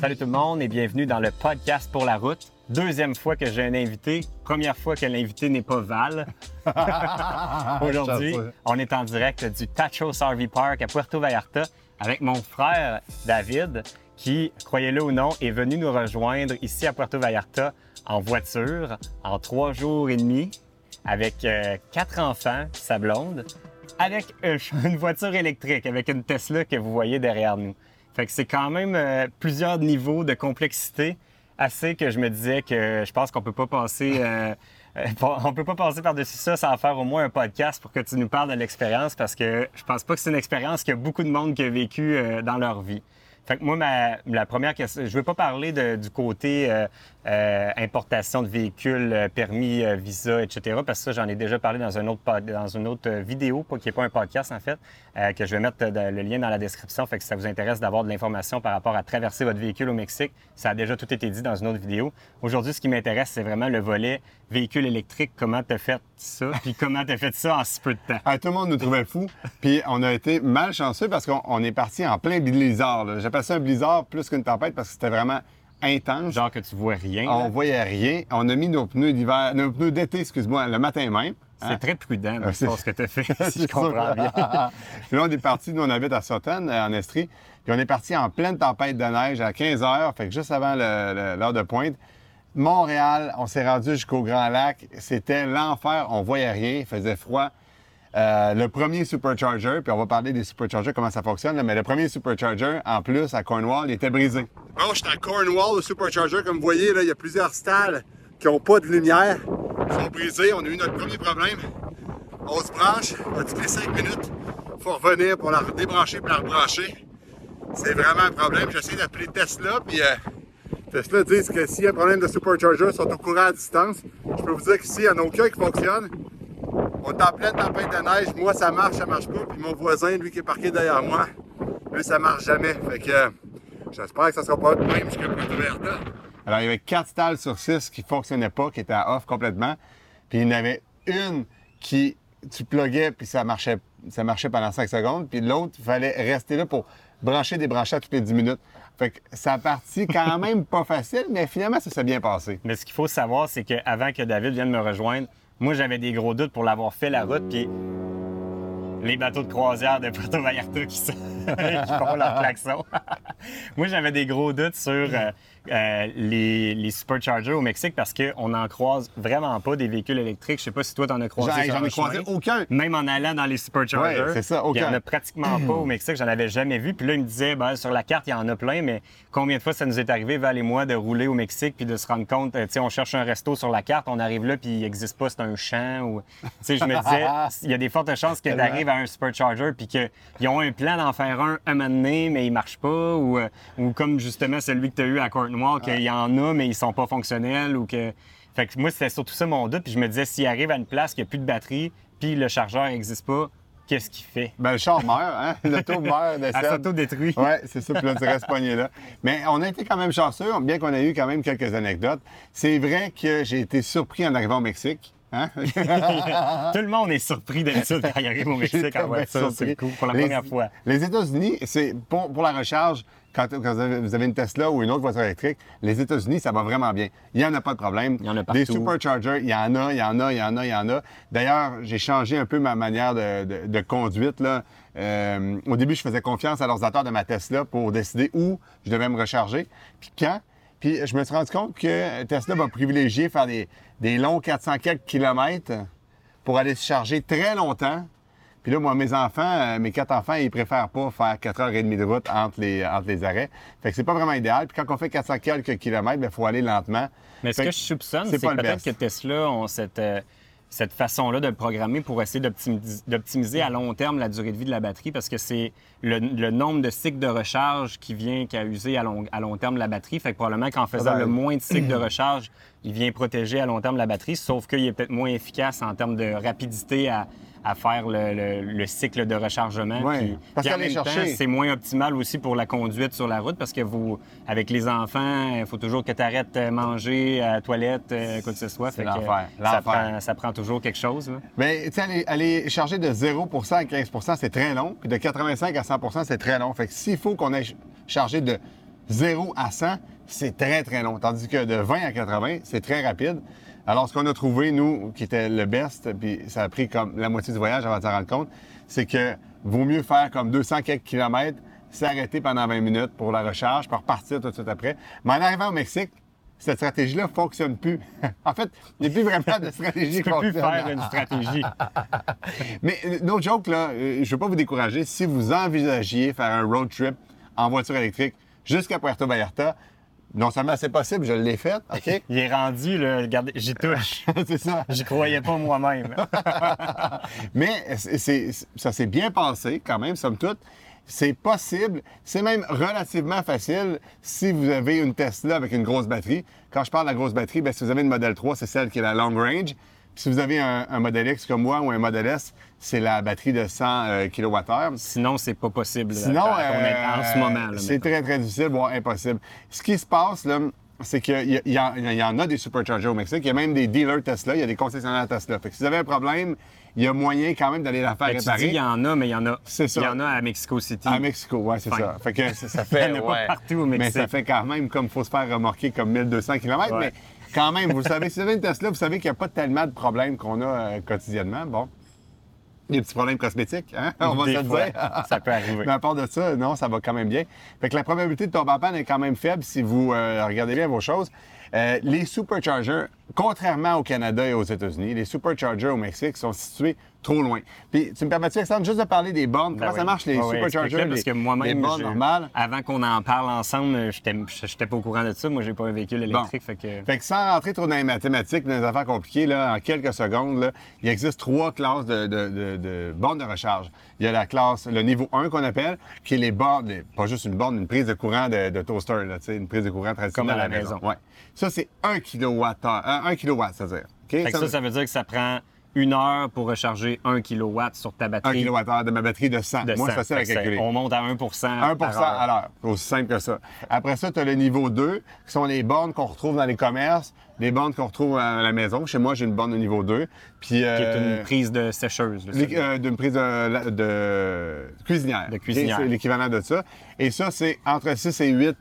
Salut tout le monde et bienvenue dans le podcast pour la route. Deuxième fois que j'ai un invité. Première fois que l'invité n'est pas Val. Aujourd'hui, on est en direct du Tachos RV Park à Puerto Vallarta avec mon frère David qui, croyez-le ou non, est venu nous rejoindre ici à Puerto Vallarta en voiture en trois jours et demi avec euh, quatre enfants, sa blonde, avec une voiture électrique, avec une Tesla que vous voyez derrière nous. Fait que c'est quand même euh, plusieurs niveaux de complexité assez que je me disais que je pense qu'on peut pas passer euh, euh, on peut pas passer par-dessus ça sans faire au moins un podcast pour que tu nous parles de l'expérience parce que je pense pas que c'est une expérience que beaucoup de monde qui a vécu dans leur vie. Fait que moi, ma, la première question, je veux pas parler du côté euh, euh, importation de véhicules, euh, permis, visa, etc. Parce que ça, j'en ai déjà parlé dans, un autre, dans une autre vidéo, qui n'est pas un podcast en fait, que je vais mettre le lien dans la description. Fait que si ça vous intéresse d'avoir de l'information par rapport à traverser votre véhicule au Mexique, ça a déjà tout été dit dans une autre vidéo. Aujourd'hui, ce qui m'intéresse, c'est vraiment le volet véhicule électrique. Comment tu as fait ça? Puis comment tu as fait ça en si peu de temps? Ah, tout le monde nous trouvait fous. Puis on a été malchanceux parce qu'on est parti en plein blizzard passé un blizzard plus qu'une tempête parce que c'était vraiment intense. Genre que tu vois rien. On voyait rien. On a mis nos pneus d'hiver, nos pneus d'été, excuse-moi, le matin même. C'est hein. très prudent, euh, c'est ce que tu as fait, si je comprends bien. puis là, on est parti, nous, on habite à Sutton, euh, en Estrie. Puis on est parti en pleine tempête de neige à 15 heures, fait que juste avant l'heure de pointe. Montréal, on s'est rendu jusqu'au Grand Lac. C'était l'enfer. On voyait rien. Il faisait froid. Euh, le premier supercharger, puis on va parler des superchargers, comment ça fonctionne, mais le premier supercharger, en plus, à Cornwall, il était brisé. Bon, j'étais à Cornwall, le supercharger, comme vous voyez, il y a plusieurs stalls qui n'ont pas de lumière, Ils sont brisés. On a eu notre premier problème. On se branche, à toutes les 5 minutes, il faut revenir pour la débrancher puis la rebrancher. C'est vraiment un problème. J'essaie d'appeler Tesla, puis euh, Tesla dit que s'il y a un problème de supercharger, ils sont au courant à distance. Je peux vous dire qu'ici, il n'y en a aucun qui fonctionne. On est en pleine tempête de neige. Moi, ça marche, ça marche pas. Puis mon voisin, lui qui est parqué derrière moi, lui, ça marche jamais. Fait que j'espère que ça sera pas le même jusqu'à Vallarta. Alors, il y avait quatre stalles sur six qui fonctionnaient pas, qui étaient off complètement. Puis il y en avait une qui, tu pluguais, puis ça marchait, ça marchait pendant 5 secondes. Puis l'autre, il fallait rester là pour brancher, débrancher à toutes les 10 minutes. Fait que ça a parti quand même pas facile, mais finalement, ça s'est bien passé. Mais ce qu'il faut savoir, c'est qu'avant que David vienne me rejoindre, moi, j'avais des gros doutes pour l'avoir fait la route, puis les bateaux de croisière de Puerto Vallarta qui, font leur klaxon. Moi, j'avais des gros doutes sur euh, euh, les, les, superchargers au Mexique parce qu'on n'en croise vraiment pas des véhicules électriques. Je sais pas si toi, tu en as croisé. J'en ai croisé aucun. Même en allant dans les superchargers. c'est ça, aucun. Il n'y en a pratiquement pas au Mexique. J'en avais jamais vu. Puis là, il me disait, ben, sur la carte, il y en a plein, mais combien de fois ça nous est arrivé, Val et moi, de rouler au Mexique puis de se rendre compte, tu sais, on cherche un resto sur la carte, on arrive là puis il n'existe pas, c'est un champ. Ou... Tu sais, je me disais, il y a des fortes chances que tu arrives à un supercharger puis qu'ils ont un plan d'en faire un un moment donné, mais il marche pas. Ou, euh, ou comme justement celui que tu as eu à Qu'il y en a, mais ils sont pas fonctionnels ou que. Fait que moi, c'était surtout ça mon doute. Puis je me disais, s'il arrive à une place qu'il n'y a plus de batterie, puis le chargeur n'existe pas, qu'est-ce qu'il fait? Ben, le char meurt, hein? L'auto meurt, de Elle s'auto-détruit. Oui, c'est ça, puis là, tu restes pogné là. Mais on a été quand même chanceux, bien qu'on ait eu quand même quelques anecdotes. C'est vrai que j'ai été surpris en arrivant au Mexique. Hein? Tout le monde est surpris d'habitude quand il arrive au Mexique en voiture. C'est cool pour la première fois. Les États-Unis, c'est pour, pour, la recharge, quand, vous avez une Tesla ou une autre voiture électrique, les États-Unis, ça va vraiment bien. Il n'y en a pas de problème. Il y en a Des superchargers, il y en a, il y en a, il y en a, il y en a. D'ailleurs, j'ai changé un peu ma manière de, conduite. Là. Euh, au début, je faisais confiance à l'ordinateur de ma Tesla pour décider où je devais me recharger. Puis quand, puis je me suis rendu compte que Tesla va privilégier faire des, des longs 400 quelques kilomètres pour aller se charger très longtemps puis là, moi, mes enfants, euh, mes quatre enfants, ils préfèrent pas faire 4h30 de route entre les, entre les arrêts. Fait que c'est pas vraiment idéal. Puis quand on fait 400 quelques kilomètres, il ben, faut aller lentement. Mais ce que, je soupçonne, c'est peut-être que Tesla ont cette, euh, cette façon-là de le programmer pour essayer d'optimiser à long terme la durée de vie de la batterie parce que c'est le, nombre de cycles de recharge qui vient qu'à user à long, à long terme la batterie. Fait que probablement qu'en faisant le moins de cycles de recharge, il vient protéger à long terme la batterie, sauf qu'il est peut-être moins efficace en termes de rapidité à, à faire le, cycle de rechargement. Oui, parce qu'en même c'est moins optimal aussi pour la conduite sur la route parce que vous, avec les enfants, il faut toujours que tu arrêtes de manger à la toilette, euh, quoi que ce soit. C'est l'enfer. Ça prend, toujours quelque chose. Mais tu sais, aller, charger de 0 à 15 c'est très long. Puis de 85 à 100 c'est très long. Fait que s'il faut qu'on ait chargé de 0 à 100, c'est très, très long. Tandis que de 20 à 80, c'est très rapide. Alors, ce qu'on a trouvé, nous, qui était le best, puis ça a pris comme la moitié du voyage avant de s'en rendre compte, c'est que vaut mieux faire comme 200 quelques kilomètres, s'arrêter pendant 20 minutes pour la recharge, puis repartir tout de suite après. Mais en arrivant au Mexique, cette stratégie-là fonctionne plus. en fait, il n'y a plus vraiment de stratégie Tu qui peux plus faire une stratégie. Mais euh, no joke, là, euh, je ne veux pas vous décourager. Si vous envisagiez faire un road trip en voiture électrique jusqu'à Puerto Vallarta, non seulement c'est possible, je l'ai fait, OK? Il est rendu, là, regardez, j'y touche. c'est ça. J'y croyais pas moi-même. Mais c'est- c'est- ça s'est bien passé quand même, somme toute. C'est possible, c'est même relativement facile si vous avez une Tesla avec une grosse batterie. Quand je parle de la grosse batterie, bien, si vous avez une Model 3, c'est celle qui est la long range. Si vous avez un, un Model X comme moi ou un Model S, c'est la batterie de 100 euh, kWh. Sinon, c'est pas possible. là, Sinon, à ton- euh, en ce moment. là, c'est très, très difficile, voire impossible. Ce qui se passe, là, c'est qu'il y, en- il y en a des superchargers au Mexique. Il y a même des dealers Tesla, il y a des concessionnaires Tesla. Fait que si vous avez un problème, il y a moyen quand même d'aller la faire Ben, tu dis, réparer. il y en a, mais il y en a. C'est ça. Il y en a à Mexico City. À Mexico, ouais, c'est ça. Fait que ça, ça Il y fait. en a pas partout au Mais Mexique. ça fait quand même comme il faut se faire remorquer comme 1200 km. Ouais. Mais quand même, vous le savez, si vous avez une Tesla, vous savez qu'il n'y a pas tellement de problèmes qu'on a euh, quotidiennement. Bon. Des petits problèmes cosmétiques, hein? On va Des se le fois, dire. ça peut arriver. Mais à part de ça, non, ça va quand même bien. Fait que la probabilité de tomber en panne est quand même faible si vous euh, regardez bien vos choses. Euh, les superchargers, contrairement au Canada et aux États-Unis, les superchargers au Mexique sont situés trop loin. Puis, tu me permets-tu, Alexandre, juste de parler des bornes? Ben Comment ça oui. marche, les superchargers? parce que moi-même, je- normales? avant qu'on en parle ensemble, j'étais j'étais pas au courant de ça. Moi, j'ai pas un véhicule électrique. Fait que... Fait que sans rentrer trop dans les mathématiques, dans les affaires compliquées, là, en quelques secondes, là, il existe trois classes de, de, de- de bornes de recharge. Il y a la classe, le niveau 1 qu'on appelle, qui est les bornes, pas juste une borne, une prise de courant de, toaster, là, une prise de courant traditionnelle Comme à la maison. Ouais. Ça, c'est 1 kW, 1 kW, c'est-à-dire. OK? Fait que ça, ça veut dire que ça prend une heure pour recharger 1 kW sur ta 1 batterie. kWh de ma batterie de 100. de Moi, c'est 100. facile à calculer. On monte à 1 1 par heure. à l'heure. Aussi simple que ça. Après ça, tu as le niveau 2, qui sont les bornes qu'on retrouve dans les commerces, les bornes qu'on retrouve à la maison. Chez moi, j'ai une borne de niveau 2. Puis, Qui est euh, une prise de sécheuse. ça. euh, d'une prise de, cuisinière. De cuisinière. C'est l'équivalent de ça. Et ça, c'est entre 6 et 8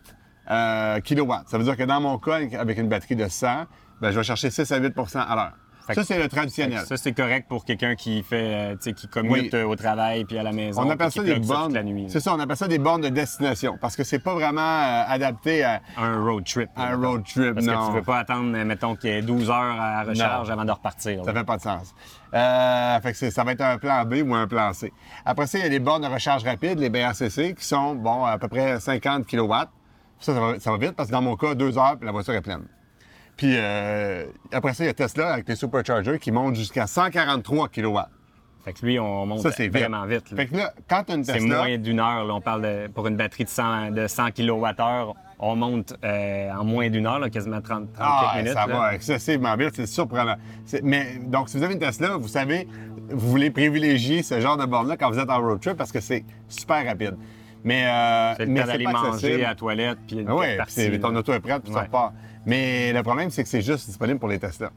euh, kilowatts. Ça veut dire que dans mon cas, avec une batterie de 100, ben, je vais chercher 6 à 8 à l'heure. Ça, c'est le traditionnel. Ça, c'est correct pour quelqu'un qui fait, euh, qui commute Oui. euh, au travail puis à la maison. On appelle ça des bornes. C'est ça, on appelle ça des bornes de destination parce que c'est pas vraiment euh, adapté à Un road trip. à un mettons. road trip. Parce non. que tu veux pas attendre, mettons, qu'il y ait 12 heures à recharge Non. avant de repartir. Ça là. fait pas de sens. Euh, fait que ça va être un plan B ou un plan C. Après ça, il y a les bornes de recharge rapide, les BRCC, qui sont, bon, à peu près 50 kW. Ça, ça va, ça va vite parce que dans mon cas, deux heures, puis la voiture est pleine. Puis euh, après ça, il y a Tesla avec les superchargers qui montent jusqu'à 143 kW. Fait que lui, on monte Ça, c'est vite. vraiment vite. Fait que là, quand as une C'est Tesla, moins d'une heure. là. On parle de, pour une batterie de 100, de 100 kWh, on monte euh, en moins d'une heure, là, quasiment 30, 30 Ah, minutes. ça là. va excessivement vite, c'est surprenant. C'est- Mais donc, si vous avez une Tesla, vous savez, vous voulez privilégier ce genre de borne-là quand vous êtes en road trip parce que c'est super rapide. Mais, euh, C'est le mais temps d'aller manger à la toilette. Puis oui, partie, c'est- ton auto est prête, puis ça Ouais. repart. Mais le problème, c'est que c'est juste disponible pour les Tesla.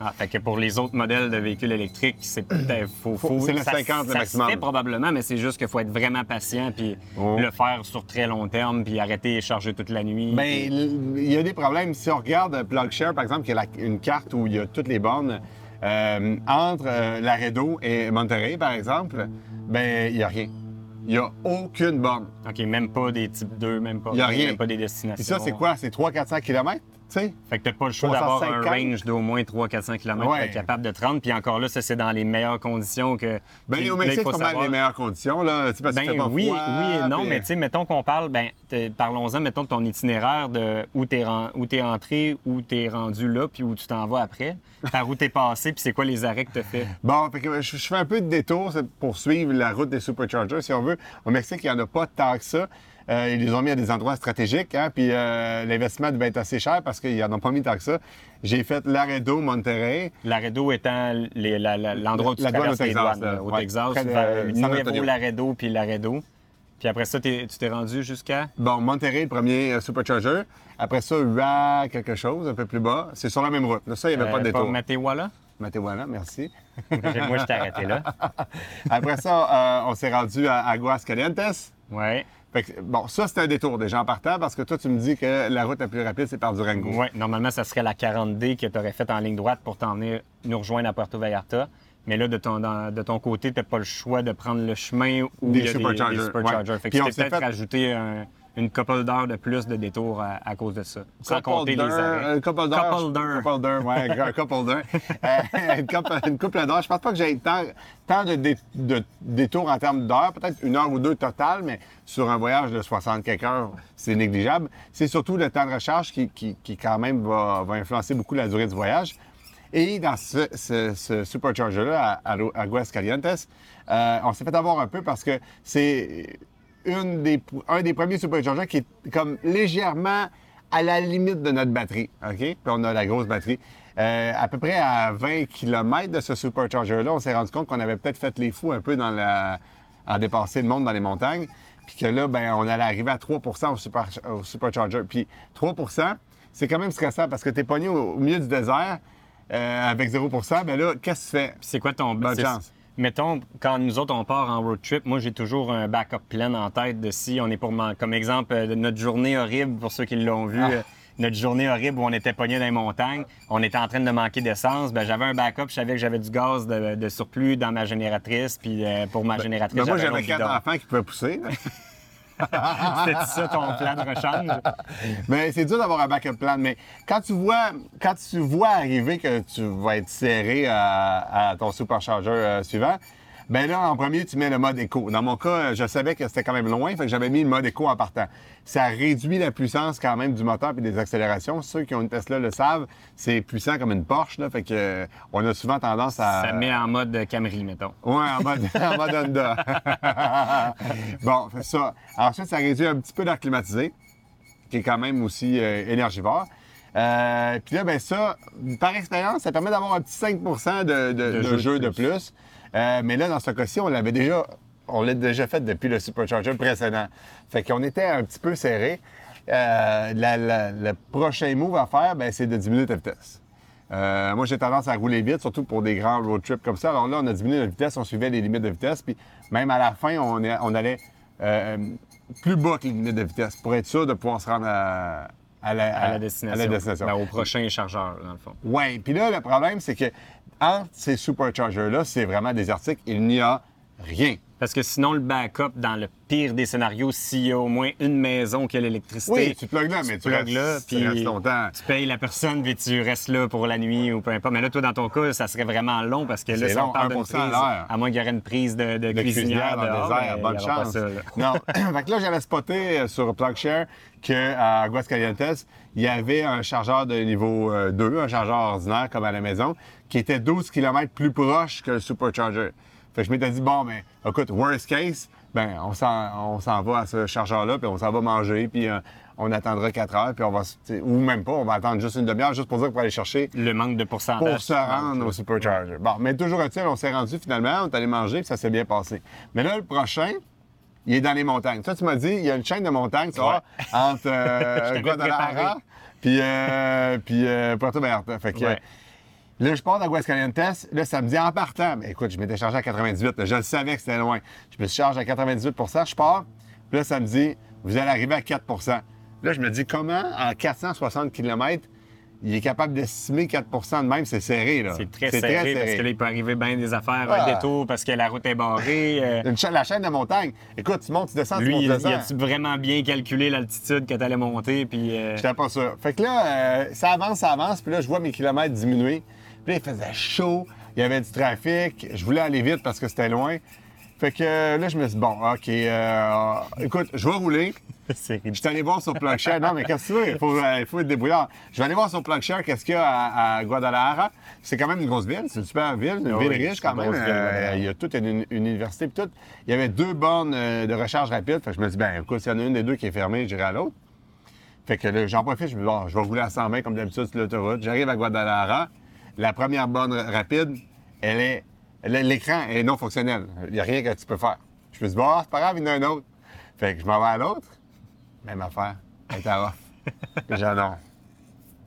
Ah, fait que pour les autres modèles de véhicules électriques, c'est peut-être. Faut, faut- c'est le ça- 50 le ça maximum. se fait probablement, mais c'est juste qu'il faut être vraiment patient puis Oh. le faire sur très long terme puis arrêter et charger toute la nuit. L- il y a des problèmes. Si on regarde PlugShare, par exemple, qui est la- une carte où il y a toutes les bornes, euh, entre euh, Laredo et Monterrey, par exemple, ben, il n'y a rien. Il n'y a aucune borne. OK, même pas des types 2, même pas, Il y a rien. même pas des destinations. Et ça, c'est quoi? C'est 300-400 km, Fait que t'as pas le choix d'avoir un 350. range d'au moins 300-400 km pour Ouais. être capable de te rendre. Puis encore là, ça, c'est dans les meilleures conditions que... Ben, au Mexique, c'est pas mal savoir- les meilleures conditions, là. Parce Ben pas oui, froid, oui et non, puis- mais tu sais, mettons qu'on parle, ben, parlons-en, mettons, de ton itinéraire de où t'es où t'es entré, où t'es rendu là, puis où tu t'en vas après, par où t'es passé, puis c'est quoi les arrêts que t'as fait? Bon, fait que je, je fais un peu de détour pour suivre la route des superchargers, si on veut. Au Mexique, il n'y en a pas tant que ça. Euh, ils les ont mis à des endroits stratégiques, hein, puis euh, l'investissement devait être assez cher parce qu'ils n'en ont pas mis tant que ça. J'ai fait Laredo, Monterrey. Laredo étant l'endroit où tu La douane traverses au les Texas, douanes, là. là, au Ouais, Texas, près de, Nuevo. Laredo, puis Laredo. Puis après ça, tu t'es rendu jusqu'à... Bon, Monterey, le premier euh, supercharger. Après ça, UA quelque chose, un peu plus bas. C'est sur la même route. Là, ça, il n'y avait pas de euh, détour. Matehuala? Matehuala, merci. Moi, je t'ai arrêté là. Après ça, euh, on s'est rendu à Aguascalientes. Ouais. Fait que, bon, ça, c'est un détour déjà en partant parce que toi, tu me dis que la route la plus rapide, c'est par Durango. Oui, normalement, ça serait la 40D que tu aurais faite en ligne droite pour t'en venir nous rejoindre à Puerto Vallarta. Mais là, de ton, dans- de ton côté, tu n'as pas le choix de prendre le chemin où Des il y a superchargers, des superchargers. ouais. Fait que Puis on peut-être fait- un- une couple d'heures de plus de détour à, à cause de ça. Sans Couple compter les arrêts. Un couple d'heures. Couple d'heures. Couple d'heures, ouais, un couple d'heures. Euh, une, couple, une couple d'heures. Je pense pas que j'ai tant, tant de, dé- de détours en termes d'heures, peut-être une heure ou deux total, mais sur un voyage de 60 quelques heures, c'est négligeable. C'est surtout le temps de recharge qui, qui, qui quand même va, va influencer beaucoup la durée du voyage. Et dans ce, ce- ce supercharger-là, à, à Aguascalientes, euh, on s'est fait avoir un peu parce que c'est une des, un des premiers superchargers qui est comme légèrement à la limite de notre batterie. OK? Puis on a la grosse batterie. Euh, à peu près à 20 km de ce supercharger-là, on s'est rendu compte qu'on avait peut-être fait les fous un peu dans la, à dépasser le monde dans les montagnes. Puis que là, ben, on allait arriver à 3 au, super, au supercharger. Puis 3% c'est quand même stressant parce que tu es pogné au, au milieu du désert euh, avec 0% ben là, qu'est-ce que tu fais? C'est quoi ton Bonne chance. Mettons, quand nous autres, on part en road trip, moi, j'ai toujours un backup plan en tête de si on est pour... Comme exemple, euh, de notre journée horrible, pour ceux qui l'ont vu, Ah. euh, notre journée horrible où on était pogné dans les montagnes, on était en train de manquer d'essence, ben j'avais un backup, je savais que j'avais du gaz de, de surplus dans ma génératrice, puis euh, pour ma génératrice, Ben, moi, j'avais quatre bidon. enfants qui pouvaient pousser. C'était ça ton plan de rechange? Mais c'est dur d'avoir un backup plan. Mais quand tu vois, quand tu vois arriver que tu vas être serré à, ton supercharger euh, suivant, ben là, en premier, tu mets le mode éco. Dans mon cas, je savais que c'était quand même loin, fait que j'avais mis le mode éco en partant. Ça réduit la puissance quand même du moteur et des accélérations. Ceux qui ont une Tesla le savent, c'est puissant comme une Porsche, là, fait que euh, on a souvent tendance à... Ça met en mode Camry, mettons. Ouais, en mode, en mode Honda. bon, ça. Ensuite, ça réduit un petit peu d'air climatisé, qui est quand même aussi euh, énergivore. Euh, Puis là, ben ça, par expérience, ça permet d'avoir un petit 5 de, de, de jeu de jeu de plus. plus. Euh, mais là, dans ce cas-ci, on l'avait déjà, on l'a déjà fait depuis le Supercharger précédent. Fait qu'on était un petit peu serré. Euh, la- la- le prochain move à faire, ben, c'est de diminuer ta vitesse. Euh, moi, j'ai tendance à rouler vite, surtout pour des grands road trips comme ça. Alors là, on a diminué la vitesse, on suivait les limites de vitesse, puis même à la fin, on, est- on allait euh, plus bas que les limites de vitesse pour être sûr de pouvoir se rendre à, à la, À la destination. à la destination. Ben, au prochain chargeur, dans le fond. Oui, puis là, le problème, c'est que entre ces superchargers-là, c'est vraiment désertique. Il n'y a rien. Parce que sinon, le backup, dans le pire des scénarios, s'il y a au moins une maison qui a l'électricité, Oui, tu plugues là, mais tu restes, là, tu puis restes longtemps. tu payes la personne, puis tu restes là pour la nuit ou peu importe. Mais là, toi, dans ton cas, ça serait vraiment long parce que là, C'est si on long, parle d'une 1% à prise, l'heure. à moins qu'il y aurait une prise de, de, de cuisinière, dans le dehors, désert, ben, bonne chance. ça, là. non, fait que là, j'avais spoté euh, sur PlugShare qu'à Aguascalientes, il y avait un chargeur de niveau euh, 2, un chargeur ordinaire comme à la maison, qui était 12 km plus proche que le supercharger. Fait que je m'étais dit, bon, ben, écoute, worst case, ben, on s'en, on s'en va à ce chargeur-là, puis on s'en va manger, puis euh, on attendra 4 heures, puis on va, ou même pas, on va attendre juste une demi-heure, juste pour dire pour aller chercher Le manque de pourcentage. pour se rendre au supercharger. Bon, mais toujours est-il, on s'est rendu finalement, on est allé manger, puis ça s'est bien passé. Mais là, le prochain, il est dans les montagnes. Toi, tu m'as dit, il y a une chaîne de montagnes, tu vois, entre euh, Guadalajara puis, euh, puis euh, Puerto Vallarta. Fait que, Ouais. Là, je pars d'Aguascalientes. Là, ça me dit en partant. Mais écoute, je m'étais chargé à 98. là. Je le savais que c'était loin. Je me suis chargé à 98% Je pars. Puis là, ça me dit, vous allez arriver à 4% Là, je me dis, comment, en 460 km, il est capable d'estimer 4% de même? C'est serré, là. C'est très serré, parce que là, il peut arriver bien des affaires, Ah. un détour parce que la route est barrée. euh, Une cha- la chaîne de montagne. Écoute, tu montes, tu descends, tu lui, montes, tu il, descends. a-tu vraiment bien calculé l'altitude que tu allais monter? Puis, euh, J'étais pas sûr. Fait que là, euh, ça avance, ça avance, puis là, je vois mes kilomètres diminuer. Puis là, il faisait chaud, il y avait du trafic, je voulais aller vite parce que c'était loin. Fait que euh, là, je me suis dit, bon, OK, euh, écoute, je vais rouler. Je suis allé voir sur PlugShare. Non, mais qu'est-ce que tu veux? Il faut, euh, il faut être débrouillard. Je vais aller voir sur PlugShare qu'est-ce qu'il y a à, à Guadalajara. C'est quand même une grosse ville. C'est une super ville, une ville riche quand même. ville, Euh, il y a toute une, une université puis tout. Il y avait deux bornes de recharge rapide. Fait que je me dis, ben écoute, s'il y en a une des deux qui est fermée, j'irai à l'autre. Fait que là, j'en profite, je me dis, bon, je vais rouler à 120 comme d'habitude sur l'autoroute. J'arrive à Guadalajara. La première borne rapide, elle est. L'écran est non fonctionnel. Il n'y a rien que tu peux faire. Je me dis, bon, c'est pas grave, il y en a un autre. Fait que je m'en vais à l'autre. Même affaire. Elle à off. J'en non.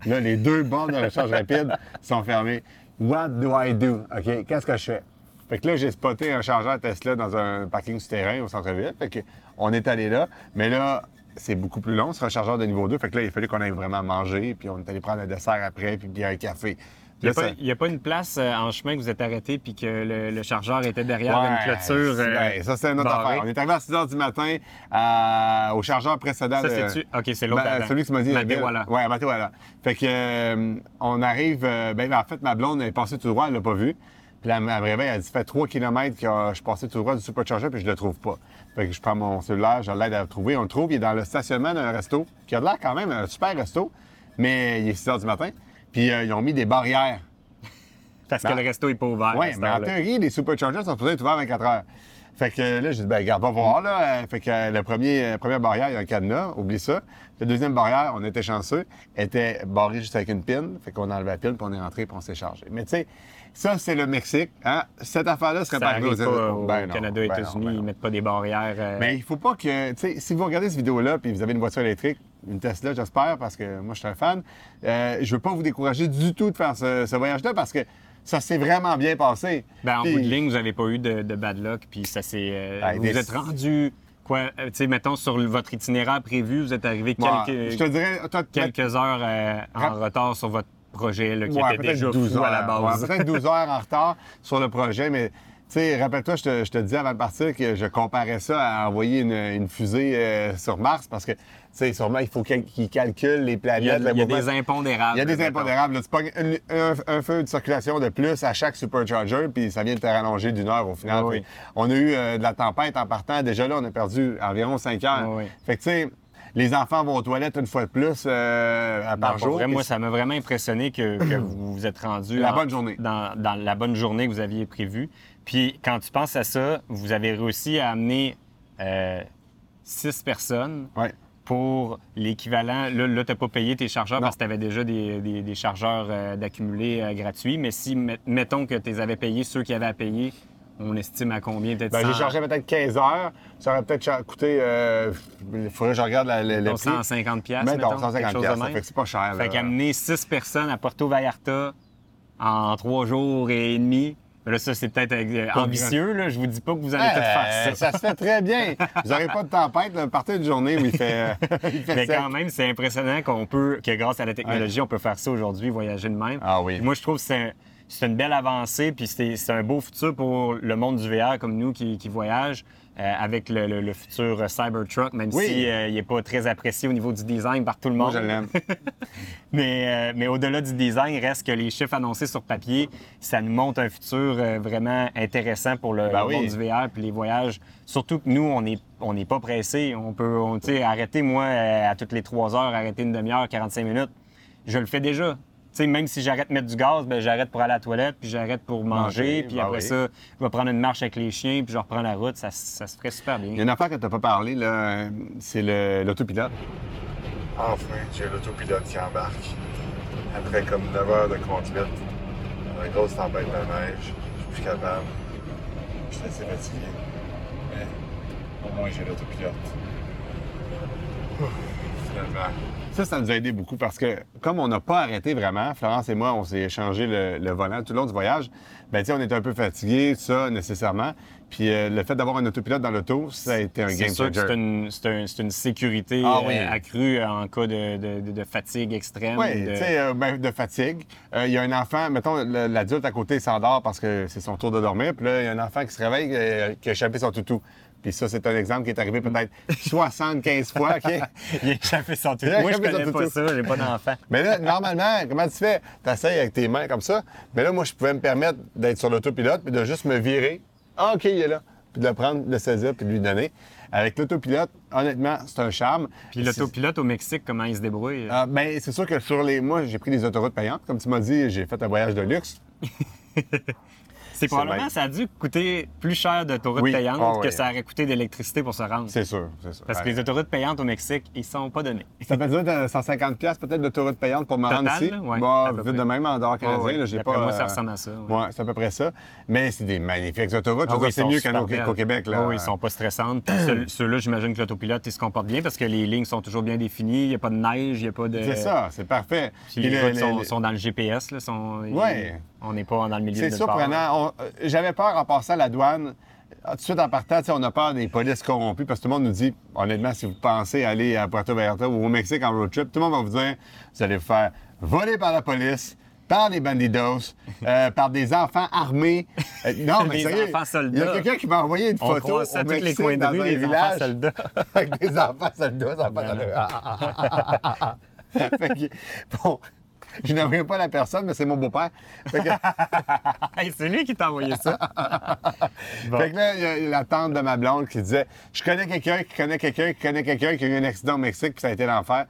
Là, les deux bornes de recharge rapide sont fermées. What do I do? OK, qu'est-ce que je fais? Fait que là, j'ai spoté un chargeur Tesla dans un parking souterrain au centre-ville. Fait que on est allé là. Mais là, c'est beaucoup plus long, ce rechargeur de niveau 2. Fait que là, il fallait qu'on aille vraiment manger, puis on est allé prendre un dessert après, puis un café. Il n'y a, pas- a une place euh, en chemin que vous êtes arrêté puis que le, le chargeur était derrière une clôture. euh, ça, c'est une autre affaire. On est arrivé à 6 h du matin à- au chargeur précédent. Ça, de- c'est-tu? OK, c'est l'autre. Ben, celui qui m'a dit. Matewala. Ouais, Matewala. Fait que, euh, on arrive. euh, ben, en fait, ma blonde est passée tout droit, elle l'a pas vu. Puis elle me réveille, elle dit Ça fait 3 km que euh, je suis passé tout droit du supercharger, puis je le trouve pas. Fait que je prends mon cellulaire, je l'aide à le trouver. On le trouve, il est dans le stationnement d'un resto, qui a l'air quand même un super resto, mais il est 6 h du matin. Puis euh, ils ont mis des barrières. Parce Ben, que le resto n'est pas ouvert. Oui, mais en théorie, les superchargers sont supposés être ouverts 24 heures. Fait que là, j'ai dit, ben, regarde, va voir, là. Euh, Fait que la euh, première barrière, il y a un cadenas, oublie ça. La deuxième barrière, on était chanceux, était barrée juste avec une pine. Fait qu'on a enlevé la pine, puis on est rentré, puis on s'est chargé. Mais tu sais, ça, c'est le Mexique. Hein? Cette affaire-là serait Ça pas arrivée aux Ben Canada ben États-Unis, ben ils mettent pas des barrières. euh, Mais il faut pas que, si vous regardez cette vidéo-là, puis vous avez une voiture électrique, une Tesla, j'espère, parce que moi, je suis un fan, euh, je veux pas vous décourager du tout de faire ce, ce voyage-là, parce que ça s'est vraiment bien passé. Ben, en Puis- bout de ligne, vous n'avez pas eu de, de bad luck, puis ça s'est. euh, Ben, vous des- êtes rendu, quoi, euh, tu sais, mettons, sur votre itinéraire prévu, vous êtes arrivé Ouais, quelques, je te dirais, toi, quelques heures euh, en retard sur votre projet, là, qui Ouais, était déjà 12 fou heures. à la base. Ouais, peut-être 12 heures en retard sur le projet, mais tu sais, rappelle-toi, je te, je te disais avant de partir que je comparais ça à envoyer une, une fusée euh, sur Mars parce que, tu sais, sur Mars, il faut qu'il qu'il calcule les il y planètes. a, il y a des impondérables. Il y a des impondérables. là. Tu pognes un, feu de circulation de plus à chaque supercharger, puis ça vient de te rallonger d'une heure au final. Oui, On a eu euh, de la tempête en partant. Déjà là, on a perdu environ 5 heures. Oui. Fait que, tu sais, les enfants vont aux toilettes une fois de plus euh, Non, par jour. vrai, moi, ça m'a vraiment impressionné que, que vous vous êtes rendu La en- bonne journée. Dans, dans la bonne journée que vous aviez prévue. Puis quand tu penses à ça, vous avez réussi à amener euh, six personnes Ouais. pour l'équivalent. Là, là tu n'as pas payé tes chargeurs Non. parce que tu avais déjà des, des- des chargeurs euh, d'accumulés euh, gratuits. Mais si, met- mettons que tu les avais payés, ceux qui avaient à payer, on estime à combien? Peut-être Ben, j'ai 100, chargé peut-être 15 heures. Ça aurait peut-être coûté. euh, il faudrait que je regarde la- le, le mettons, prix. 150 piastres, Mettons, mettons, 150 quelque chose de piastres, ça fait que c'est pas cher. Fait qu'amener six personnes à Puerto Vallarta en trois jours et demi, là, ça, c'est peut-être euh, ambitieux. Là. Je vous dis pas que vous allez Euh, tout faire ça. ça se fait très bien. Vous n'aurez pas de tempête. Là. Partez une journée où il fait, il fait Mais sec. quand même, c'est impressionnant qu'on peut, que grâce à la technologie, on peut faire ça aujourd'hui, voyager de même. Ah oui. Moi, je trouve que c'est c'est une belle avancée, puis c'est un beau futur pour le monde du VR comme nous qui, qui voyagent. euh, avec le, le- le futur Cybertruck, même Oui. s'il n'est pas très apprécié au niveau du design par tout le Moi, monde. je l'aime. Mais, euh, mais au-delà du design, il reste que les chiffres annoncés sur papier, ça nous montre un futur euh, vraiment intéressant pour le, Ben le oui. monde du VR puis les voyages. Surtout que nous, on n'est on pas pressé. On peut, on, arrêter, moi, euh, à toutes les trois heures, arrêter une demi-heure, 45 minutes. Je le fais déjà. Tu sais, même si j'arrête de mettre du gaz, ben, j'arrête pour aller à la toilette, puis j'arrête pour manger, Manger, puis ben après oui. ça, je vais prendre une marche avec les chiens, puis je reprends la route. Ça, ça se ferait super Il y a bien. une affaire que tu n'as pas parlé, là, c'est le- l'autopilote. Enfin, j'ai l'autopilote qui embarque. Après comme 9 heures de conduite, une grosse tempête de neige, je suis plus capable. Je suis assez fatigué. Mais au moins, j'ai l'autopilote. Finalement. Ça, ça nous a aidé beaucoup parce que, comme on n'a pas arrêté vraiment, Florence et moi, on s'est échangé le, le volant tout le long du voyage, ben, tu on était un peu fatigués, ça, nécessairement. Puis euh, le fait d'avoir un autopilote dans l'auto, ça a été un C'est game sûr que c'est une, c'est un- c'est une sécurité Ah euh, accrue en cas de, de- de- de fatigue extrême. Oui, de- tu sais, euh, ben, de fatigue. Euh, Il y a un enfant, mettons, l'adulte à côté s'endort parce que c'est son tour de dormir. Puis là, il y a un enfant qui se réveille, euh, qui a échappé son toutou. Puis ça, c'est un exemple qui est arrivé peut-être 75 fois. OK? Il a échappé son a Moi, je connais pas ça, j'ai pas d'enfant. Mais là, normalement, comment tu fais? Tu essayes avec tes mains comme ça. Mais là, moi, je pouvais me permettre d'être sur l'autopilote puis de juste me virer. Ah, OK, il est là. Puis de le prendre, de le saisir puis de lui donner. Avec l'autopilote, honnêtement, c'est un charme. Puis l'autopilote au Mexique, comment il se débrouille? Ah, ben, c'est sûr que sur les. Moi, j'ai pris des autoroutes payantes. Comme tu m'as dit, j'ai fait un voyage de luxe. C'est probablement, ça a dû coûter plus cher d'autoroutes Oui. payantes Ah que oui. ça aurait coûté d'électricité pour se rendre. C'est sûr, c'est sûr. Parce que les autoroutes payantes au Mexique, ils sont pas donnés. Ça peut être 150 pièces peut-être d'autoroute payante pour me Total, rendre ici. Ouais, Bah, peu vite près. de même en dehors canadien, Ouais, j'ai pas. moi, ça euh, ressemble à ça. Ouais, c'est à peu près ça. Mais c'est des magnifiques autoroutes. Ah oui, dire, c'est mieux qu'au Québec. Là. Oui, ils sont pas stressantes. Ceux-là, j'imagine que l'autopilote, il se comporte bien parce que les lignes sont toujours bien définies. Il n'y a pas de neige, il n'y a pas de. C'est ça, c'est parfait. Puis les sont, dans le GPS. Là, sont... Ouais. On n'est pas dans le milieu de C'est surprenant. On- euh, j'avais peur en passant à la douane. Ah, Tout de suite en partant, on a peur des polices corrompues parce que tout le monde nous dit, honnêtement, si vous pensez aller à Puerto Vallarta ou au Mexique en road trip, tout le monde va vous dire, vous allez vous faire voler par la police, par des bandidos, euh, par des enfants armés. Euh, non, mais Des enfants soldats. Il y a quelqu'un qui m'a envoyé une On photo croise à tous les coins de rue, enfants soldats. avec des enfants soldats. Fait que, bon, je n'aimerais pas la personne, mais c'est mon beau-père. Fait que, Hey, c'est lui qui t'a envoyé ça. Bon. fait que là, il y a la tante de ma blonde qui disait Je connais quelqu'un qui connaît quelqu'un qui connaît quelqu'un qui a eu un accident au Mexique, puis ça a été l'enfer.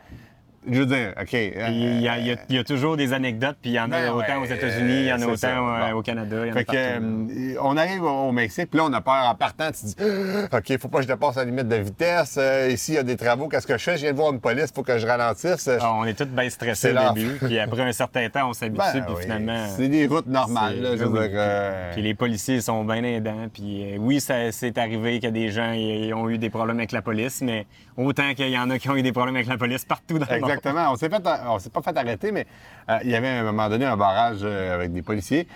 Je veux dire, OK. euh, Il y, a, il y a- il y a toujours des anecdotes, puis il y en a Ben autant ouais, aux États-Unis, il y en a autant ça. euh, Bon. au Canada, il y en a Fait partout. euh, on arrive au Mexique, puis là, on a peur en partant. Tu dis, OK, faut pas que je dépasse la limite de vitesse. Euh, ici, il y a des travaux. Qu'est-ce que je fais? Je viens de voir une police, faut que je ralentisse. Ah, on est tous bien stressés au début, puis après un certain temps, on s'habitue, Ben puis oui, finalement... C'est des routes normales, c'est- là, je veux oui. dire, euh, Puis les policiers sont bien aidants. Puis euh, oui, ça c'est arrivé que des gens ils ont eu des problèmes avec la police, mais autant qu'il y en a qui ont eu des problèmes avec la police partout dans le monde. Exactement. On s'est fait, on s'est pas fait arrêter, mais euh, il y avait à un moment donné un barrage euh, avec des policiers.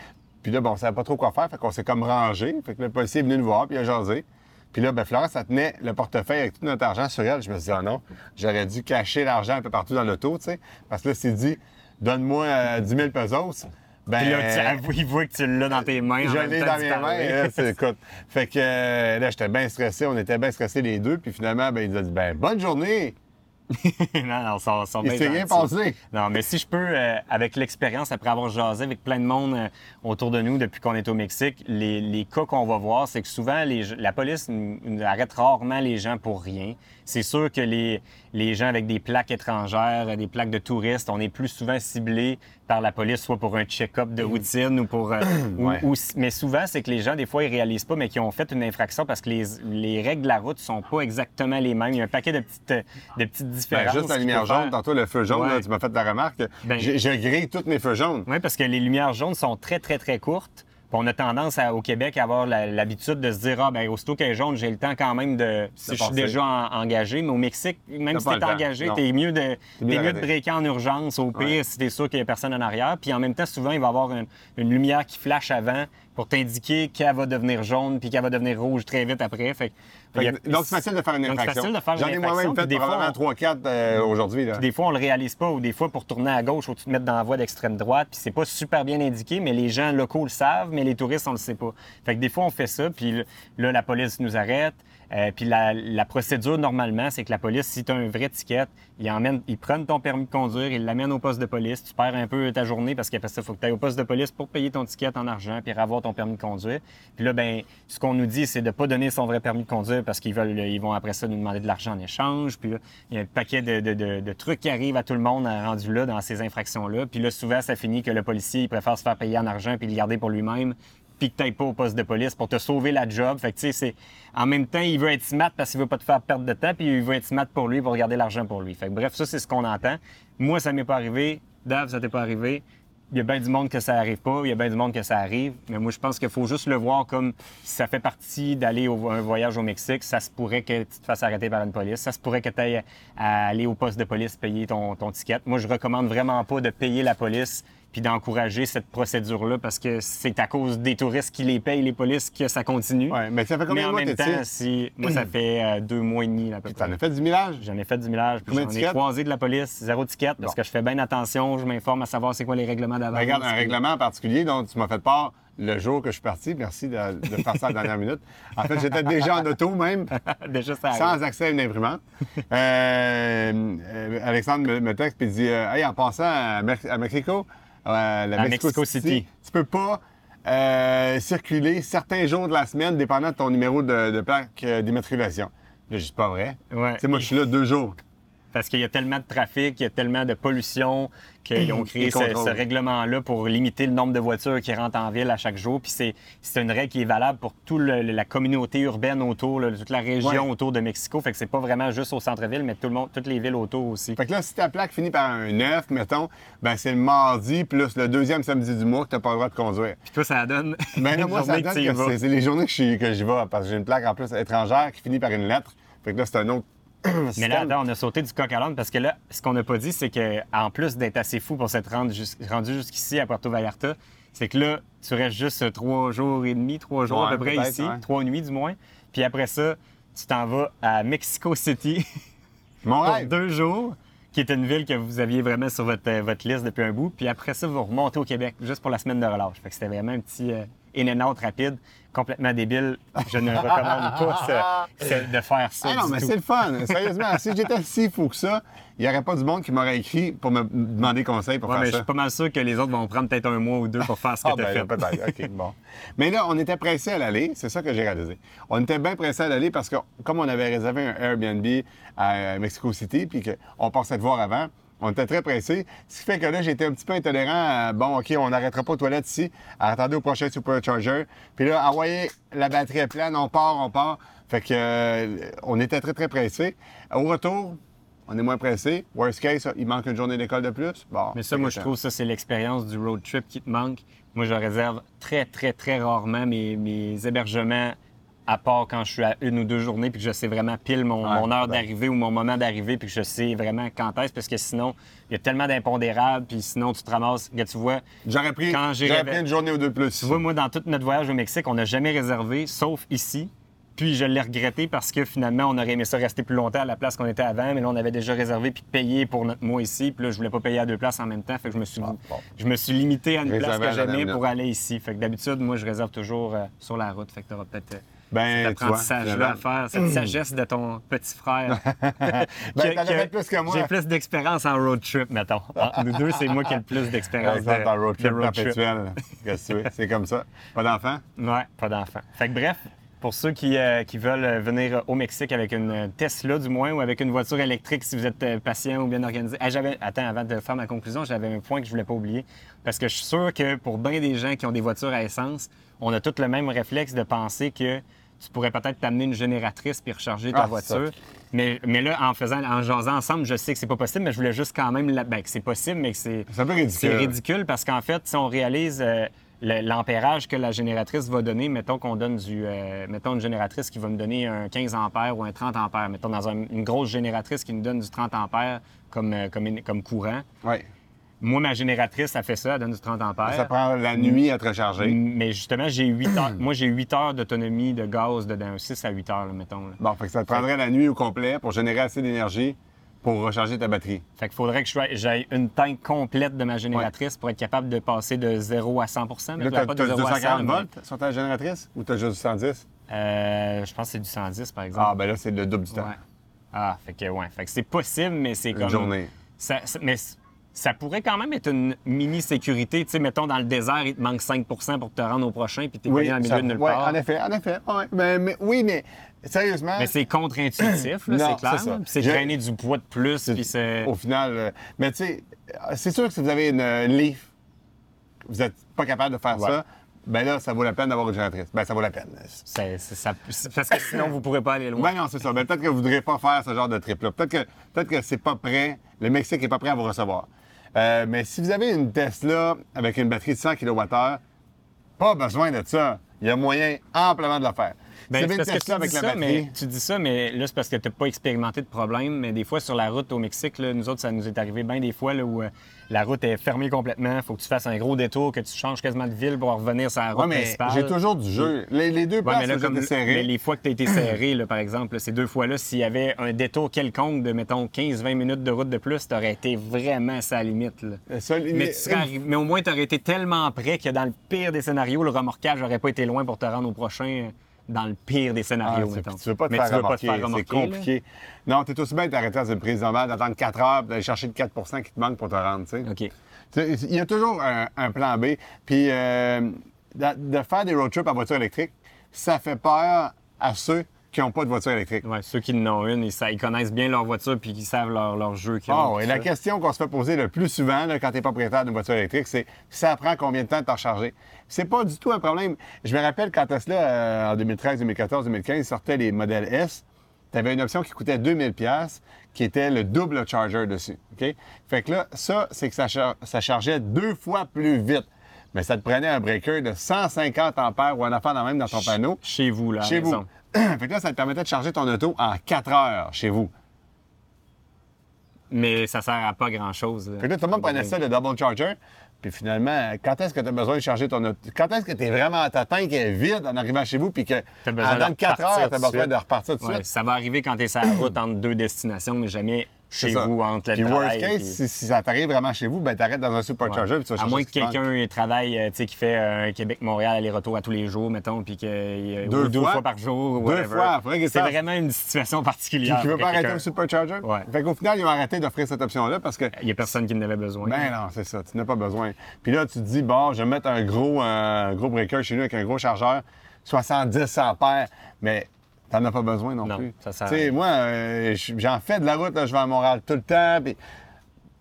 Puis là, bon, on savait pas trop quoi faire, fait qu'on s'est comme rangé. Fait que le policier est venu nous voir, puis il a jasé. Puis là, ben, Florence, elle tenait le portefeuille avec tout notre argent sur elle. Je me suis dit, ah non, j'aurais dû cacher l'argent un peu partout dans l'auto, tu sais. Parce que là, c'est dit, donne-moi euh, 10 000 pesos. Ben, Puis là, tu avoues, il voit que tu l'as dans tes mains. je l'ai dans mes mains. là, c'est- écoute. Fait que euh, là, j'étais bien stressé. On était bien stressés les deux. Puis finalement, ben, il nous a dit, ben, bonne journée. non, non, ça, ça Il s'est rien passé. Non, mais si je peux, euh, avec l'expérience, après avoir jasé avec plein de monde euh, autour de nous depuis qu'on est au Mexique, les, les cas qu'on va voir, c'est que souvent, les, la police arrête rarement les gens pour rien. C'est sûr que les, les gens avec des plaques étrangères, euh, des plaques de touristes, on est plus souvent ciblés par la police, soit pour un check-up de routine ou pour... euh, ou- Ouais. ou- mais souvent, c'est que les gens, des fois, ils réalisent pas, mais qui ont fait une infraction parce que les, les règles de la route sont pas exactement les mêmes. Il y a un paquet de petites, euh, de petites Ben, différences. juste la lumière jaune, faire. tantôt le feu jaune, Ouais. là, tu m'as fait la remarque. Ben- grillé tous mes feux jaunes. Oui, parce que les lumières jaunes sont très, très, très courtes. Puis on a tendance à- au Québec à avoir l'habitude de se dire Ah, ben aussitôt qu'elle est jaune, j'ai le temps quand même de. Si je suis déjà en- engagé. Mais au Mexique, même si le temps, engagé, non. t'es mieux de, t'es mieux de breaker en urgence, au pire, Ouais. si t'es sûr qu'il y a personne en arrière. Puis en même temps, souvent, il va y avoir une, une lumière qui flash avant pour t'indiquer qu'elle va devenir jaune puis qu'elle va devenir rouge très vite après. Fait, que- Fait que- donc, c'est facile de faire une Donc, infraction. facile de faire J'en ai moi-même fait des fois, probablement on- 3-4 euh, aujourd'hui. là. puis des fois, on le réalise pas, ou des fois, pour tourner à gauche, faut que tu te mettes dans la voie d'extrême droite, puis c'est pas super bien indiqué, mais les gens locaux le savent, mais les touristes, on le sait pas. Fait que des fois, on fait ça, puis là, la police nous arrête. Euh, puis la, procédure, normalement, c'est que la police, si tu as un vrai ticket, ils, emmènent, ils prennent ton permis de conduire, ils l'amènent au poste de police. Tu perds un peu ta journée parce qu'après ça, faut que tu ailles au poste de police pour payer ton ticket en argent puis avoir ton permis de conduire. Puis là, ben, ce qu'on nous dit, c'est de pas donner son vrai permis de conduire parce qu'ils veulent, ils vont après ça nous demander de l'argent en échange. Puis là, il y a un paquet de, trucs qui arrivent à tout le monde rendu là dans ces infractions-là. Puis là, souvent, ça finit que le policier, il préfère se faire payer en argent puis le garder pour lui-même puis que tu pas au poste de police pour te sauver la job. Fait que, tu sais, c'est... En même temps, il veut être smart parce qu'il veut pas te faire perdre de temps, puis il veut être smart pour lui, pour garder l'argent pour lui. Fait que, bref, ça, c'est ce qu'on entend. Moi, ça m'est pas arrivé. Dave, ça t'est pas arrivé. Il y a bien du monde que ça arrive pas, il y a bien du monde que ça arrive. Mais moi, je pense qu'il faut juste le voir comme si ça fait partie d'aller au un voyage au Mexique. Ça se pourrait que tu te fasses arrêter par une police. Ça se pourrait que tu ailles à aller au poste de police payer ton, ton ticket. Moi, je recommande vraiment pas de payer la police puis d'encourager cette procédure-là parce que c'est à cause des touristes qui les payent, les polices, que ça continue. Ouais, mais ça fait Mais combien de en mois même que temps, si... moi, ça fait euh, deux mois et demi, là, à peu T'en près. as fait du millage? J'en ai fait du millage, de j'en ai croisé de la police, zéro ticket, parce que je fais bien attention, je m'informe à savoir c'est quoi les règlements d'avance. Regarde, un règlement en particulier dont tu m'as fait part le jour que je suis parti. Merci de, de faire ça à la dernière minute. En fait, j'étais déjà en auto même, Déjà, ça sans accès à une imprimante. Euh, euh, Alexandre me, me texte et dit euh, Hey, en passant à, Mex- à Mexico, la À Mexico City. tu peux pas euh, circuler certains jours de la semaine dépendant de ton numéro de, de plaque euh, d'immatriculation. Là, je dis pas vrai. Ouais. Tu sais, moi, je suis là deux jours. Parce qu'il y a tellement de trafic, il y a tellement de pollution qu'ils ont créé ce, règlement-là pour limiter le nombre de voitures qui rentrent en ville à chaque jour. Puis c'est, c'est une règle qui est valable pour toute la communauté urbaine autour, là, toute la région Ouais. autour de Mexico. Fait que c'est pas vraiment juste au centre-ville, mais tout le monde, toutes les villes autour aussi. Fait que là, si ta plaque finit par un 9, mettons, ben c'est le mardi plus le deuxième samedi du mois que t'as pas le droit de conduire. Puis toi, ça donne. Ben moi, ça donne que c'est c'est les journées que je suis- que j'y vais, parce que j'ai une plaque en plus étrangère qui finit par une lettre. Fait que là, c'est un autre Mais là, attends, on a sauté du coq à l'âne parce que là, ce qu'on n'a pas dit, c'est que en plus d'être assez fou pour s'être rendu, jus- rendu jusqu'ici à Puerto Vallarta, c'est que là, tu restes juste trois jours et demi, trois jours à peu près ici, ouais. trois nuits du moins. Puis après ça, tu t'en vas à Mexico City Mon pour rêve. deux jours, qui est une ville que vous aviez vraiment sur votre, euh, votre liste depuis un bout. Puis après ça, vous remontez au Québec, juste pour la semaine de relâche. Fait que c'était vraiment un petit euh, in and out rapide, complètement débile. Je ne recommande pas ce- ce- de faire ça. Ah non, du mais c'est le fun. Sérieusement, si j'étais si fou que ça, il n'y aurait pas du monde qui m'aurait écrit pour me demander conseil pour Ouais, mais faire je ça. suis pas mal sûr que les autres vont prendre peut-être un mois ou deux pour faire ce que Ah, tu as ben, fait. peut-être. OK, bon. Mais là, on était pressé à l'aller. C'est ça que j'ai réalisé. On était bien pressé à l'aller parce que, comme on avait réservé un Airbnb à Mexico City, puis qu'on pensait te voir avant, on était très pressé. Ce qui fait que là, j'étais un petit peu intolérant à, bon, OK, on n'arrêtera pas aux toilettes ici, à attendre au prochain Supercharger. Puis là, envoyer la batterie est pleine, on part, on part. Fait que, euh, on était très, très pressé. Au retour, on est moins pressé. Worst case, il manque une journée d'école de plus. Bon. Mais ça, moi, je trouve ça, c'est l'expérience du road trip qui te manque. Moi, je réserve très, très, très rarement mes, mes hébergements à part quand je suis à une ou deux journées puis que je sais vraiment pile mon, Ouais, mon heure d'arrivée ou mon moment d'arrivée puis que je sais vraiment quand est-ce parce que sinon, il y a tellement d'impondérables puis sinon, tu te ramasses. Regarde, tu vois, J'aurais pris, Quand pris une journée ou deux de plus. tu vois, moi, dans tout notre voyage au Mexique, on n'a jamais réservé, sauf ici. Puis je l'ai regretté parce que finalement, on aurait aimé ça rester plus longtemps à la place qu'on était avant, mais là, on avait déjà réservé puis payé pour notre mois ici. Puis là, je voulais pas payer à deux places en même temps. Fait que je me suis, Ah, bon. je me suis limité à une place que j'aimais pour aller ici. Fait que d'habitude, moi, je réserve toujours euh, sur la route. Fait que tu auras peut-être euh, Ben, cet apprentissage-là à faire, cette sagesse de ton petit frère. Ben, plus que moi. J'ai plus d'expérience en road trip, mettons. Entre nous deux, c'est moi qui ai le plus d'expérience Exemple, en road trip perpétuel. C'est comme ça. Pas d'enfant? Ouais, pas d'enfant. Fait que bref, pour ceux qui, euh, qui veulent euh, venir au Mexique avec une euh, Tesla du moins ou avec une voiture électrique si vous êtes euh, patient ou bien organisé. Ah, j'avais attends avant de faire ma conclusion, j'avais un point que je voulais pas oublier parce que je suis sûr que pour bien des gens qui ont des voitures à essence, on a tous le même réflexe de penser que tu pourrais peut-être t'amener une génératrice puis recharger ta Ah, voiture. Mais, mais là, en faisant, en jasant ensemble, je sais que c'est pas possible, mais je voulais juste quand même, la... ben, que c'est possible, mais que c'est C'est un peu ridicule. c'est ridicule parce qu'en fait, si on réalise euh, l'ampérage que la génératrice va donner, mettons qu'on donne du. euh, mettons une génératrice qui va me donner un 15 ampères ou un 30 ampères. Mettons dans un- une grosse génératrice qui nous donne du 30 ampères comme, euh, comme, comme courant. Oui. Moi, ma génératrice, ça fait ça, elle donne du 30 ampères. Ça prend la nuit à te recharger. Mais justement, j'ai 8 heures. Moi, j'ai 8 heures d'autonomie de gaz dedans, 6 à 8 heures, là, mettons. là. Bon, fait que ça te prendrait la nuit au complet pour générer assez d'énergie pour recharger ta batterie. Fait qu'il faudrait que j'aie une tank complète de ma génératrice pour être capable de passer de 0 à 100 mais Là, t'as pas de t'as 0 à 100, 240 mais- volts sur ta génératrice ou t'as juste du 110? Euh, je pense que c'est du 110, par exemple. Ah, ben là, c'est le double du temps. Ouais. Ah, fait que, ouais. Fait que c'est possible, mais c'est Une comme. journée. Ça, mais c- ça pourrait quand même être une mini-sécurité. Tu sais, mettons, dans le désert, il te manque 5% pour te rendre au prochain, puis t'es Oui, en milieu ça- de nulle ouais, part. en effet, en effet. Ouais, mais, mais- oui, mais sérieusement, Mais c'est contre-intuitif, c'est clair. c'est traîner du poids de plus, puis c'est. au final, euh, mais tu sais, c'est sûr que si vous avez une, une Leaf, vous n'êtes pas capable de faire Ouais. ça, ben là, ça vaut la peine d'avoir une génératrice. Ben, ça vaut la peine. ça- parce que sinon, vous pourrez pas aller loin. Ben non, c'est ça. Ben, peut-être que vous ne voudrez pas faire ce genre de trip-là. Peut-être que, peut-être que c'est pas prêt. Le Mexique n'est pas prêt à vous recevoir. Euh, mais si vous avez une Tesla avec une batterie de 100 kWh, pas besoin de ça. Il y a moyen amplement de le faire. Ben, une parce que tu avec dis la ça, mais tu dis ça, mais là, c'est parce que tu n'as pas expérimenté de problème. Mais des fois, sur la route au Mexique, là, nous autres, ça nous est arrivé bien des fois là, où euh, la route est fermée complètement. faut que tu fasses un gros détour, que tu changes quasiment de ville pour revenir sur la route Ouais, mais principale. j'ai toujours du jeu. Les, les deux Ouais, places mais là, comme serré. mais les fois que tu as été serré, là, par exemple, ces deux fois-là, s'il y avait un détour quelconque de, mettons, 15-20 minutes de route de plus, tu aurais été vraiment à sa limite. là. Le seul- Mais, tu serais arri- mais au moins, tu aurais été tellement près que dans le pire des scénarios, le remorquage n'aurait pas été loin pour te rendre au prochain dans le pire des Ah, scénarios, c'est- mettons. tu veux pas te mais faire tu veux pas te faire c'est là. compliqué. Non, t'es aussi bien d'arrêter dans une prise mal, d'attendre 4 heures, d'aller chercher le 4 qui te manque pour te rendre, tu sais. OK. Il y a toujours un, un plan B. Puis euh, de, de faire des road trips en voiture électrique, ça fait peur à ceux qui n'ont pas de voiture électrique. Ouais, ceux qui en ont une, ils, sa- ils connaissent bien leur voiture puis ils savent leur, leur jeu. qu'ils Ah ont, oui, tout la ça. question qu'on se fait poser le plus souvent là, quand tu n'es propriétaire d'une voiture électrique, c'est ça prend combien de temps de t'en recharger? C'est pas du tout un problème. Je me rappelle quand Tesla, euh, en 2013, 2014, 2015, sortait les modèles S, tu avais une option qui coûtait 2000 pièces qui était le double charger dessus. OK? Fait que là, ça, c'est que ça, char- ça chargeait deux fois plus vite. Mais ça te prenait un breaker de 150 ampères ou un affaire dans même dans ton panneau. Chez vous, là. à Chez vous. maison. fait que là, ça te permettait de charger ton auto en 4 heures chez vous. Mais ça sert à pas grand-chose. Fait que là, tout le monde prenait ça, le double charger. Puis finalement, quand est-ce que tu as besoin de charger ton auto? Quand est-ce que tu es vraiment ta tank est vide en arrivant chez vous, puis que dans 4 repartir heures, tu as besoin de repartir tout de Ouais, suite? ça va arriver quand tu es sur la route entre deux destinations, mais jamais chez vous, entre le Puis worst travail. case, puis- si, si ça t'arrive vraiment chez vous, ben t'arrêtes dans un supercharger, puis tu vas À moins que quelqu'un travaille, euh, tu sais, qui fait un Québec-Montréal aller-retour à tous les jours, mettons, puis que euh, Deux deux fois? fois par jour. ou Deux whatever. fois, C'est vraiment une situation particulière. qui veut pas arrêter le supercharger? Ouais. Fait qu'au final, ils ont arrêté d'offrir cette option-là parce que Il n'y a personne qui en avait besoin. Ben non, c'est ça, tu n'as pas besoin. Puis là, tu te dis, bon, je vais mettre un gros, un gros breaker chez nous avec un gros chargeur, 70 ampères, mais t'en as pas besoin non, Non, plus. ça sert à Tu sais, rien. moi, euh, j'en fais de la route, là, je vais à Montréal tout le temps, puis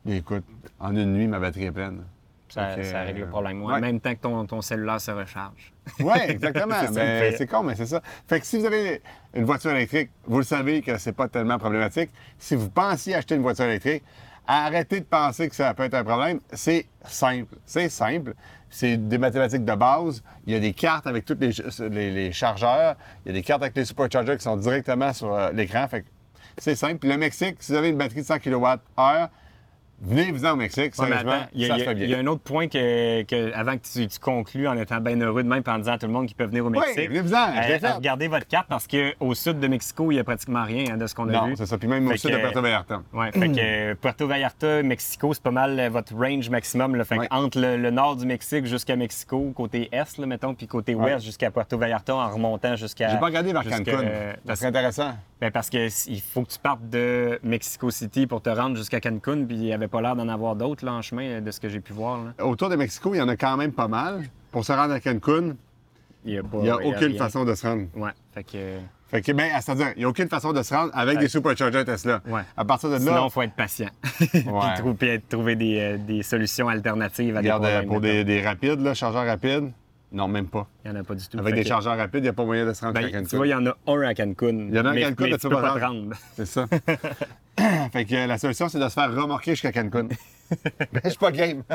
écoute, en une nuit, ma batterie est pleine. ça, règle le euh, problème. Ouais, ouais. En même temps que ton, ton cellulaire se recharge. Oui, exactement. Pire. c'est con, mais c'est ça. Fait que si vous avez une voiture électrique, vous le savez que c'est pas tellement problématique. Si vous pensiez acheter une voiture électrique, arrêtez de penser que ça peut être un problème. C'est simple. C'est simple. C'est des mathématiques de base. Il y a des cartes avec tous les, les- chargeurs. Il y a des cartes avec les superchargers qui sont directement sur euh, l'écran. Fait c'est simple. Puis le Mexique, si vous avez une batterie de 100 kWh, venez-vous au Mexique. Ouais, attends, a- ça se a- fait bien. il y a un autre point que, que- avant que tu, tu conclues en étant bien heureux de même, en disant à tout le monde qui peut venir au Mexique. venez-vous-en, euh, regardez votre carte parce qu'au sud de Mexico, il n'y a pratiquement rien hein, de ce qu'on a Non, vu. c'est ça. Puis même au sud de Puerto Vallarta. Ouais, fait que euh, Puerto Vallarta, Mexico, c'est pas mal euh, votre range maximum. Là. Fait que Ouais. entre le, le nord du Mexique jusqu'à Mexico, côté est, là, mettons, puis côté Ouais. ouest jusqu'à Puerto Vallarta en remontant jusqu'à. J'ai pas regardé vers Cancun. euh, Ça serait intéressant. ben, parce que s- il faut que tu partes de Mexico City pour te rendre jusqu'à Cancun, puis il n'y avait pas l'air d'en avoir d'autres là, en chemin, de ce que j'ai pu voir. Là. Autour de Mexico, il y en a quand même pas mal. Pour se rendre à Cancun, Il n'y a, pas- il n'y a il y aucune façon de se rendre. Ouais, fait que. Fait que, ben, c'est-à-dire, il n'y a aucune façon de se rendre avec des superchargers Tesla. Ouais. À partir de là, Sinon, il faut être patient. puis Ouais. trou- puis être- trouver des, euh, des solutions alternatives à regarde, des euh, problèmes. pour des, des rapides, là, chargeurs rapides, non, même pas. Il n'y en a pas du tout. Avec des que- chargeurs rapides, il n'y a pas moyen de se rendre Ben, à Cancun. tu vois, il y en a un à Cancun. Il y en a un à Cancun, mais mais tu peux pas te rendre. C'est ça. fait que euh, la solution, c'est de se faire remorquer jusqu'à Cancun. ben, je suis pas game.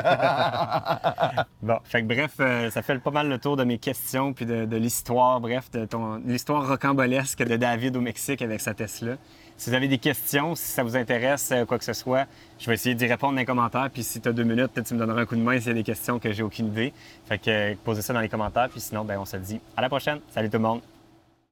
Bon, fait que bref, euh, ça fait pas mal le tour de mes questions puis de, de l'histoire, bref, de ton l'histoire rocambolesque de David au Mexique avec sa Tesla. Si vous avez des questions, si ça vous intéresse, euh, quoi que ce soit, je vais essayer d'y répondre dans les commentaires. Puis si tu as deux minutes, peut-être tu me donneras un coup de main s'il y a des questions que j'ai aucune idée. Fait que euh, posez ça dans les commentaires. Puis sinon, ben, on se dit à la prochaine. Salut tout le monde.